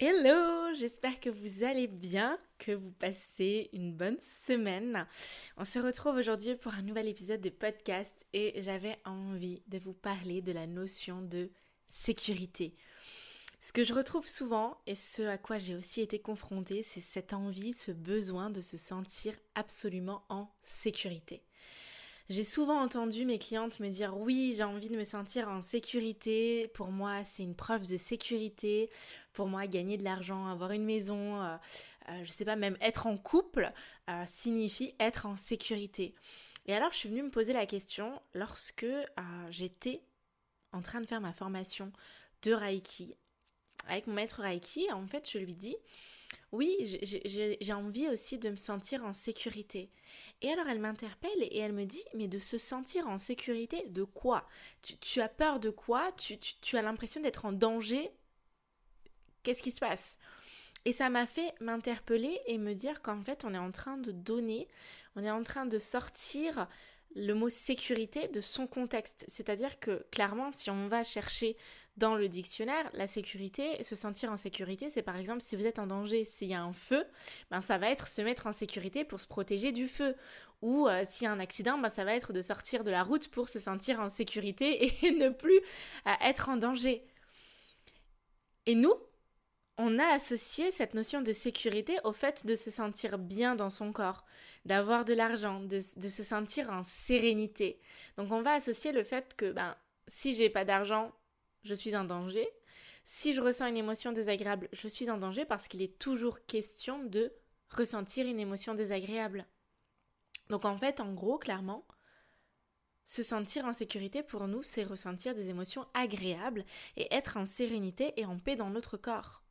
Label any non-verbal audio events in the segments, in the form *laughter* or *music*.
Hello, j'espère que vous allez bien, que vous passez une bonne semaine. On se retrouve aujourd'hui pour un nouvel épisode de podcast et j'avais envie de vous parler de la notion de sécurité. Ce que je retrouve souvent et ce à quoi j'ai aussi été confrontée, c'est cette envie, ce besoin de se sentir absolument en sécurité. J'ai souvent entendu mes clientes me dire oui, j'ai envie de me sentir en sécurité. Pour moi, c'est une preuve de sécurité. Pour moi, gagner de l'argent, avoir une maison, euh, euh, je sais pas, même être en couple euh, signifie être en sécurité. Et alors, je suis venue me poser la question lorsque j'étais en train de faire ma formation de Reiki avec mon maître Reiki. En fait, je lui dis oui, j'ai envie aussi de me sentir en sécurité. Et alors elle m'interpelle et elle me dit, mais de se sentir en sécurité, de quoi? Tu, as peur de quoi? Tu, as l'impression d'être en danger? Qu'est-ce qui se passe? Et ça m'a fait m'interpeller et me dire qu'en fait on est en train de donner, on est en train de sortir le mot sécurité de son contexte. C'est-à-dire que clairement, si on va chercher dans le dictionnaire, la sécurité, se sentir en sécurité, c'est par exemple si vous êtes en danger, s'il y a un feu, ben ça va être se mettre en sécurité pour se protéger du feu. Ou euh, s'il y a un accident, ben ça va être de sortir de la route pour se sentir en sécurité *laughs* et ne plus euh, être en danger. Et nous, on a associé cette notion de sécurité au fait de se sentir bien dans son corps, d'avoir de l'argent, de, de, se sentir en sérénité. Donc on va associer le fait que ben, si j'ai pas d'argent, je suis en danger. Si je ressens une émotion désagréable, je suis en danger parce qu'il est toujours question de ressentir une émotion désagréable. Donc en fait, en gros, clairement, se sentir en sécurité pour nous, c'est ressentir des émotions agréables et être en sérénité et en paix dans notre corps.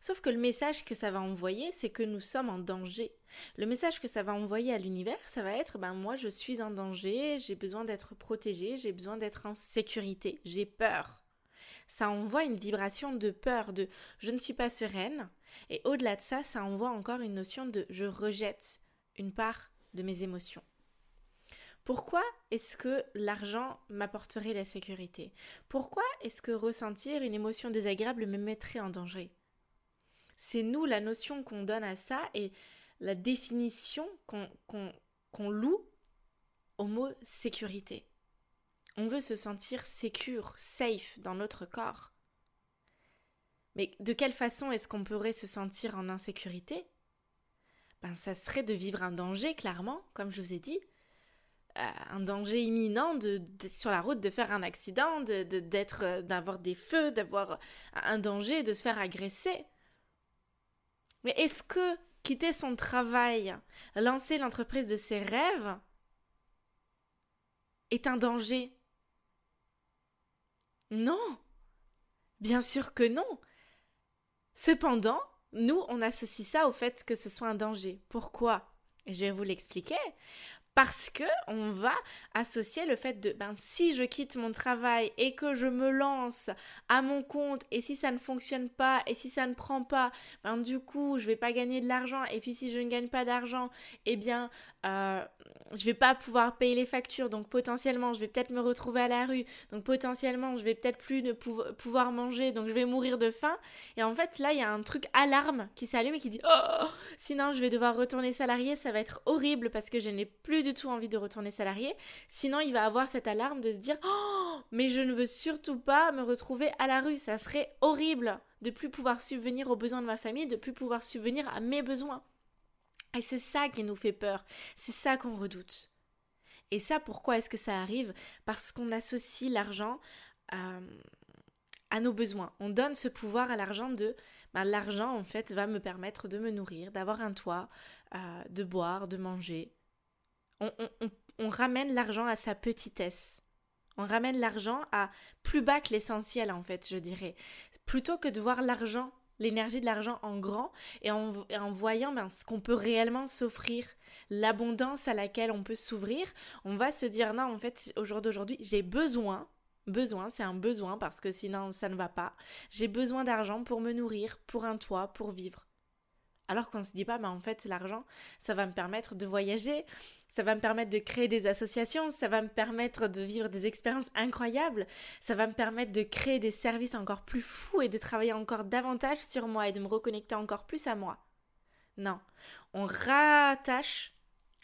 Sauf que le message que ça va envoyer, c'est que nous sommes en danger. Le message que ça va envoyer à l'univers, ça va être ben moi je suis en danger, j'ai besoin d'être protégé, j'ai besoin d'être en sécurité, j'ai peur. Ça envoie une vibration de peur, de je ne suis pas sereine. Et au-delà de ça, ça envoie encore une notion de je rejette une part de mes émotions. Pourquoi est-ce que l'argent m'apporterait la sécurité? Pourquoi est-ce que ressentir une émotion désagréable me mettrait en danger? C'est nous la notion qu'on donne à ça et la définition qu'on loue au mot sécurité. On veut se sentir secure, safe dans notre corps. Mais de quelle façon est-ce qu'on pourrait se sentir en insécurité? Ben ça serait de vivre un danger, clairement, comme je vous ai dit. Euh, un danger imminent de, sur la route de faire un accident, d'être, euh, d'avoir des feux, d'avoir un danger, de se faire agresser. Mais est-ce que quitter son travail, lancer l'entreprise de ses rêves est un danger? Non. Bien sûr que non. Cependant, nous, on associe ça au fait que ce soit un danger. Pourquoi? Je vais vous l'expliquer parce que on va associer le fait de ben si je quitte mon travail et que je me lance à mon compte et si ça ne fonctionne pas et si ça ne prend pas ben du coup je vais pas gagner de l'argent et puis si je ne gagne pas d'argent eh bien euh, je vais pas pouvoir payer les factures, donc potentiellement je vais peut-être me retrouver à la rue, donc potentiellement je vais peut-être plus ne pouvoir manger, donc je vais mourir de faim. Et en fait là il y a un truc alarme qui s'allume et qui dit oh sinon je vais devoir retourner salarié, ça va être horrible parce que je n'ai plus du tout envie de retourner salarié. Sinon il va avoir cette alarme de se dire oh mais je ne veux surtout pas me retrouver à la rue, ça serait horrible de plus pouvoir subvenir aux besoins de ma famille, de plus pouvoir subvenir à mes besoins. Et c'est ça qui nous fait peur, c'est ça qu'on redoute. Et ça, pourquoi est-ce que ça arrive? Parce qu'on associe l'argent à, nos besoins. On donne ce pouvoir à l'argent de ben, l'argent en fait va me permettre de me nourrir, d'avoir un toit, euh, de boire, de manger. On, ramène l'argent à sa petitesse. On ramène l'argent à plus bas que l'essentiel en fait, je dirais. Plutôt que de voir l'argent l'énergie de l'argent en grand et en, voyant ben, ce qu'on peut réellement s'offrir, l'abondance à laquelle on peut s'ouvrir, on va se dire non, en fait, au jour d'aujourd'hui, j'ai besoin, besoin, c'est un besoin parce que sinon ça ne va pas, j'ai besoin d'argent pour me nourrir, pour un toit, pour vivre. Alors qu'on ne se dit pas, ben, en fait, l'argent, ça va me permettre de voyager, ça va me permettre de créer des associations, ça va me permettre de vivre des expériences incroyables, ça va me permettre de créer des services encore plus fous et de travailler encore davantage sur moi et de me reconnecter encore plus à moi. Non, on rattache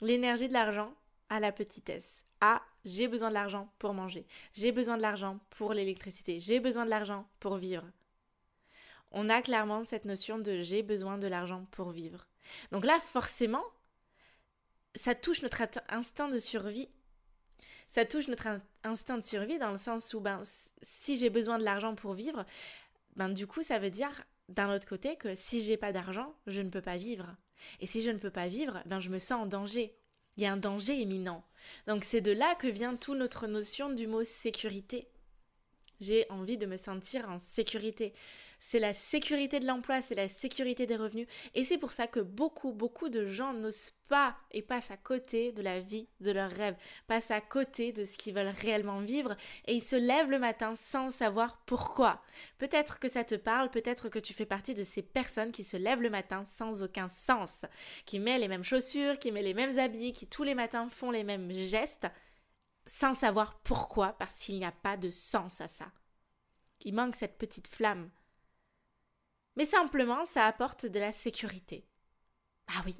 l'énergie de l'argent à la petitesse. À j'ai besoin de l'argent pour manger, j'ai besoin de l'argent pour l'électricité, j'ai besoin de l'argent pour vivre. On a clairement cette notion de j'ai besoin de l'argent pour vivre. Donc là, forcément, ça touche notre instinct de survie. Ça touche notre instinct de survie dans le sens où ben, si j'ai besoin de l'argent pour vivre, ben, du coup, ça veut dire d'un autre côté que si j'ai pas d'argent, je ne peux pas vivre. Et si je ne peux pas vivre, ben, je me sens en danger. Il y a un danger imminent. Donc c'est de là que vient toute notre notion du mot sécurité. J'ai envie de me sentir en sécurité c'est la sécurité de l'emploi, c'est la sécurité des revenus. Et c'est pour ça que beaucoup, beaucoup de gens n'osent pas et passent à côté de la vie de leurs rêves, passent à côté de ce qu'ils veulent réellement vivre et ils se lèvent le matin sans savoir pourquoi. Peut-être que ça te parle, peut-être que tu fais partie de ces personnes qui se lèvent le matin sans aucun sens, qui met les mêmes chaussures, qui met les mêmes habits, qui tous les matins font les mêmes gestes sans savoir pourquoi, parce qu'il n'y a pas de sens à ça. Il manque cette petite flamme mais simplement ça apporte de la sécurité. Ah oui,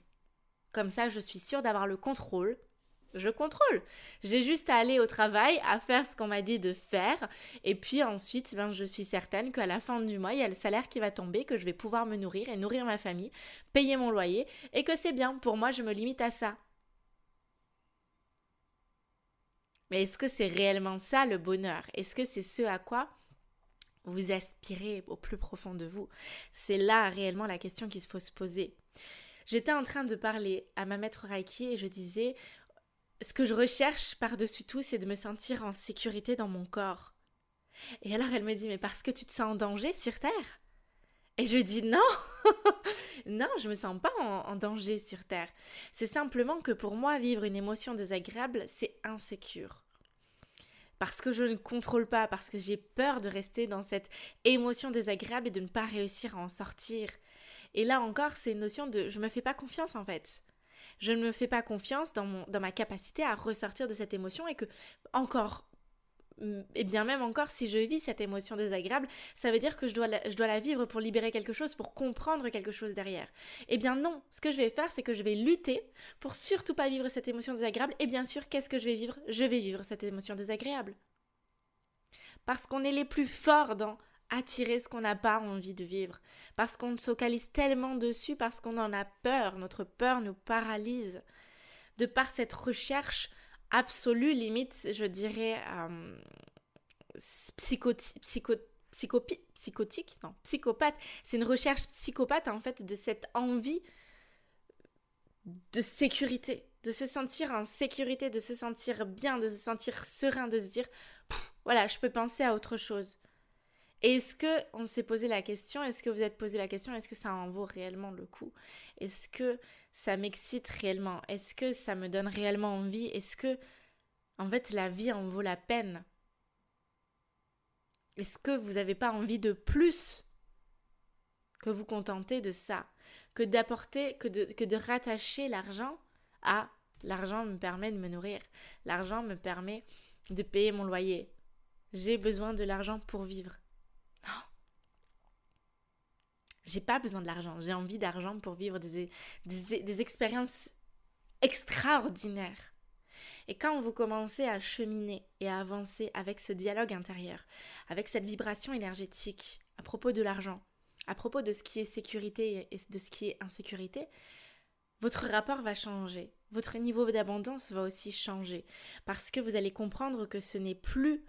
comme ça je suis sûre d'avoir le contrôle. Je contrôle. J'ai juste à aller au travail, à faire ce qu'on m'a dit de faire, et puis ensuite, ben, je suis certaine qu'à la fin du mois, il y a le salaire qui va tomber, que je vais pouvoir me nourrir et nourrir ma famille, payer mon loyer, et que c'est bien. Pour moi, je me limite à ça. Mais est-ce que c'est réellement ça le bonheur? Est-ce que c'est ce à quoi vous aspirez au plus profond de vous C'est là réellement la question qu'il faut se poser. J'étais en train de parler à ma maître Reiki et je disais ce que je recherche par-dessus tout, c'est de me sentir en sécurité dans mon corps. Et alors elle me dit mais parce que tu te sens en danger sur Terre? Et je dis non *laughs* Non, je me sens pas en danger sur Terre. C'est simplement que pour moi, vivre une émotion désagréable, c'est insécure parce que je ne contrôle pas, parce que j'ai peur de rester dans cette émotion désagréable et de ne pas réussir à en sortir. Et là encore, c'est une notion de je me fais pas confiance en fait. Je ne me fais pas confiance dans, mon, dans ma capacité à ressortir de cette émotion et que encore et bien même encore si je vis cette émotion désagréable, ça veut dire que je dois, la, vivre pour libérer quelque chose, pour comprendre quelque chose derrière. Eh bien non, ce que je vais faire, c'est que je vais lutter pour surtout pas vivre cette émotion désagréable. Et bien sûr, qu'est-ce que je vais vivre? Je vais vivre cette émotion désagréable. Parce qu'on est les plus forts dans attirer ce qu'on n'a pas envie de vivre, parce qu'on se focalise tellement dessus, parce qu'on en a peur, notre peur nous paralyse. De par cette recherche absolue, limite, je dirais, euh, psychotique, psychopathe. C'est une recherche psychopathe, en fait, de cette envie de sécurité, de se sentir en sécurité, de se sentir bien, de se sentir serein, de se dire, voilà, je peux penser à autre chose. Est-ce que on s'est posé la question Est-ce que vous êtes posé la question Est-ce que ça en vaut réellement le coup? Est-ce que ça m'excite réellement? Est-ce que ça me donne réellement envie? Est-ce que, en fait, la vie en vaut la peine? Est-ce que vous n'avez pas envie de plus que vous contenter de ça? Que d'apporter, que de, que de rattacher l'argent à l'argent me permet de me nourrir, l'argent me permet de payer mon loyer. J'ai besoin de l'argent pour vivre. J'ai pas besoin de l'argent. J'ai envie d'argent pour vivre des, des, expériences extraordinaires. Et quand vous commencez à cheminer et à avancer avec ce dialogue intérieur, avec cette vibration énergétique à propos de l'argent, à propos de ce qui est sécurité et de ce qui est insécurité, votre rapport va changer. Votre niveau d'abondance va aussi changer. Parce que vous allez comprendre que ce n'est plus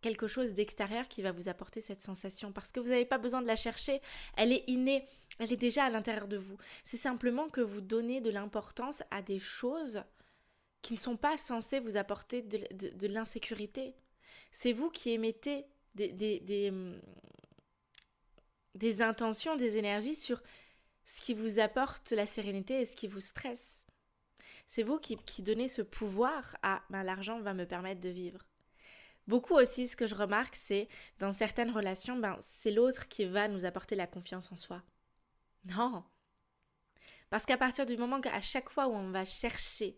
quelque chose d'extérieur qui va vous apporter cette sensation parce que vous n'avez pas besoin de la chercher, elle est innée, elle est déjà à l'intérieur de vous. C'est simplement que vous donnez de l'importance à des choses qui ne sont pas censées vous apporter de, l'insécurité. C'est vous qui émettez des, des, des intentions, des énergies sur ce qui vous apporte la sérénité et ce qui vous stresse. C'est vous qui, qui, donnez ce pouvoir à ben, l'argent va me permettre de vivre. Beaucoup aussi, ce que je remarque, c'est dans certaines relations, ben, c'est l'autre qui va nous apporter la confiance en soi. Non. Parce qu'à partir du moment qu'à chaque fois où on va chercher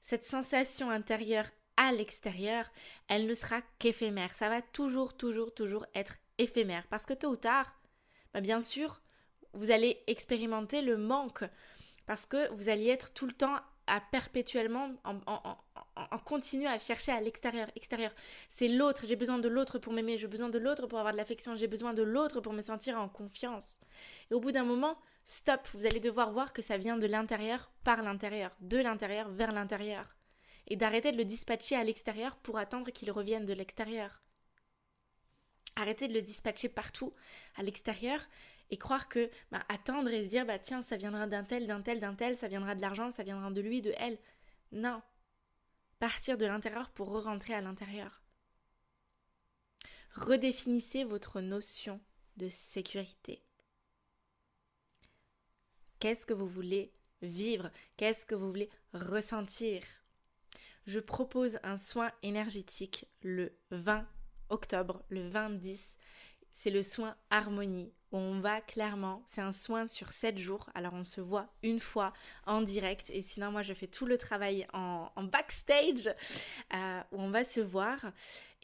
cette sensation intérieure à l'extérieur, elle ne sera qu'éphémère. Ça va toujours, toujours, toujours être éphémère. Parce que tôt ou tard, ben, bien sûr, vous allez expérimenter le manque. Parce que vous allez être tout le temps à perpétuellement en, en, continu à chercher à l'extérieur, extérieur. C'est l'autre, j'ai besoin de l'autre pour m'aimer, j'ai besoin de l'autre pour avoir de l'affection, j'ai besoin de l'autre pour me sentir en confiance. Et au bout d'un moment, stop, vous allez devoir voir que ça vient de l'intérieur par l'intérieur, de l'intérieur vers l'intérieur. Et d'arrêter de le dispatcher à l'extérieur pour attendre qu'il revienne de l'extérieur. Arrêtez de le dispatcher partout à l'extérieur et croire que bah, attendre et se dire bah tiens ça viendra d'un tel, d'un tel, d'un tel, ça viendra de l'argent, ça viendra de lui, de elle. Non. Partir de l'intérieur pour re-rentrer à l'intérieur. Redéfinissez votre notion de sécurité. Qu'est-ce que vous voulez vivre? Qu'est-ce que vous voulez ressentir? Je propose un soin énergétique le 20 octobre, le 20-10. C'est le soin harmonie on va clairement, c'est un soin sur 7 jours, alors on se voit une fois en direct. Et sinon moi je fais tout le travail en, backstage euh, où on va se voir.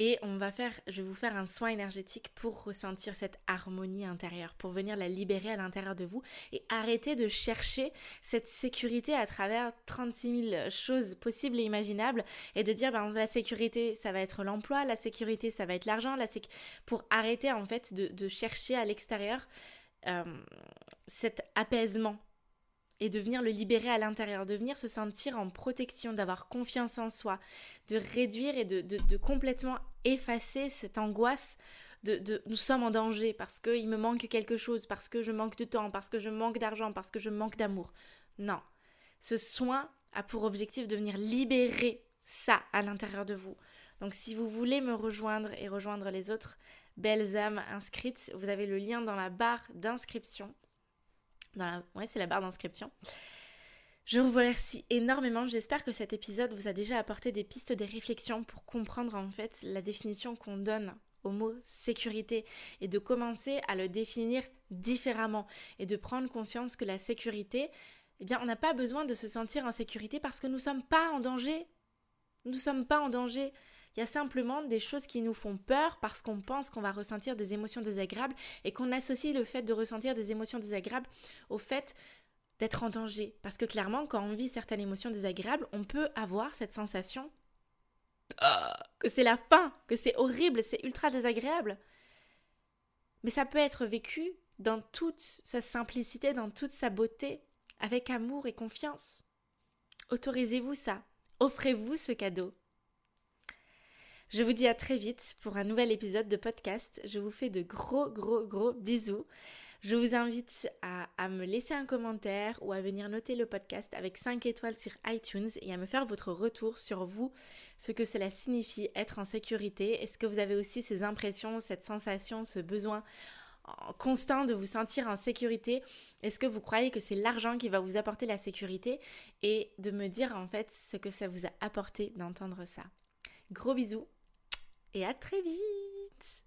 Et on va faire, je vais vous faire un soin énergétique pour ressentir cette harmonie intérieure, pour venir la libérer à l'intérieur de vous et arrêter de chercher cette sécurité à travers 36 000 choses possibles et imaginables et de dire ben, la sécurité ça va être l'emploi, la sécurité ça va être l'argent, la pour arrêter en fait de chercher à l'extérieur euh, cet apaisement et de venir le libérer à l'intérieur, de venir se sentir en protection, d'avoir confiance en soi, de réduire et de, complètement effacer cette angoisse de, nous sommes en danger parce qu'il me manque quelque chose, parce que je manque de temps, parce que je manque d'argent, parce que je manque d'amour. Non. Ce soin a pour objectif de venir libérer ça à l'intérieur de vous. Donc si vous voulez me rejoindre et rejoindre les autres belles âmes inscrites, vous avez le lien dans la barre d'inscription dans Ouais, c'est la barre d'inscription. Je vous remercie énormément. J'espère que cet épisode vous a déjà apporté des pistes, des réflexions pour comprendre en fait la définition qu'on donne au mot sécurité et de commencer à le définir différemment et de prendre conscience que la sécurité, eh bien, on n'a pas besoin de se sentir en sécurité parce que nous ne sommes pas en danger. Nous ne sommes pas en danger. Il y a simplement des choses qui nous font peur parce qu'on pense qu'on va ressentir des émotions désagréables et qu'on associe le fait de ressentir des émotions désagréables au fait d'être en danger. Parce que clairement, quand on vit certaines émotions désagréables, on peut avoir cette sensation que c'est la fin, que c'est horrible, c'est ultra désagréable. Mais ça peut être vécu dans toute sa simplicité, dans toute sa beauté, avec amour et confiance. Autorisez-vous ça. Offrez-vous ce cadeau. Je vous dis à très vite pour un nouvel épisode de podcast. Je vous fais de gros, gros, gros bisous. Je vous invite à, me laisser un commentaire ou à venir noter le podcast avec 5 étoiles sur iTunes et à me faire votre retour sur vous, ce que cela signifie être en sécurité. Est-ce que vous avez aussi ces impressions, cette sensation, ce besoin constant de vous sentir en sécurité? Est-ce que vous croyez que c'est l'argent qui va vous apporter la sécurité? Et de me dire en fait ce que ça vous a apporté d'entendre ça. Gros bisous et à très vite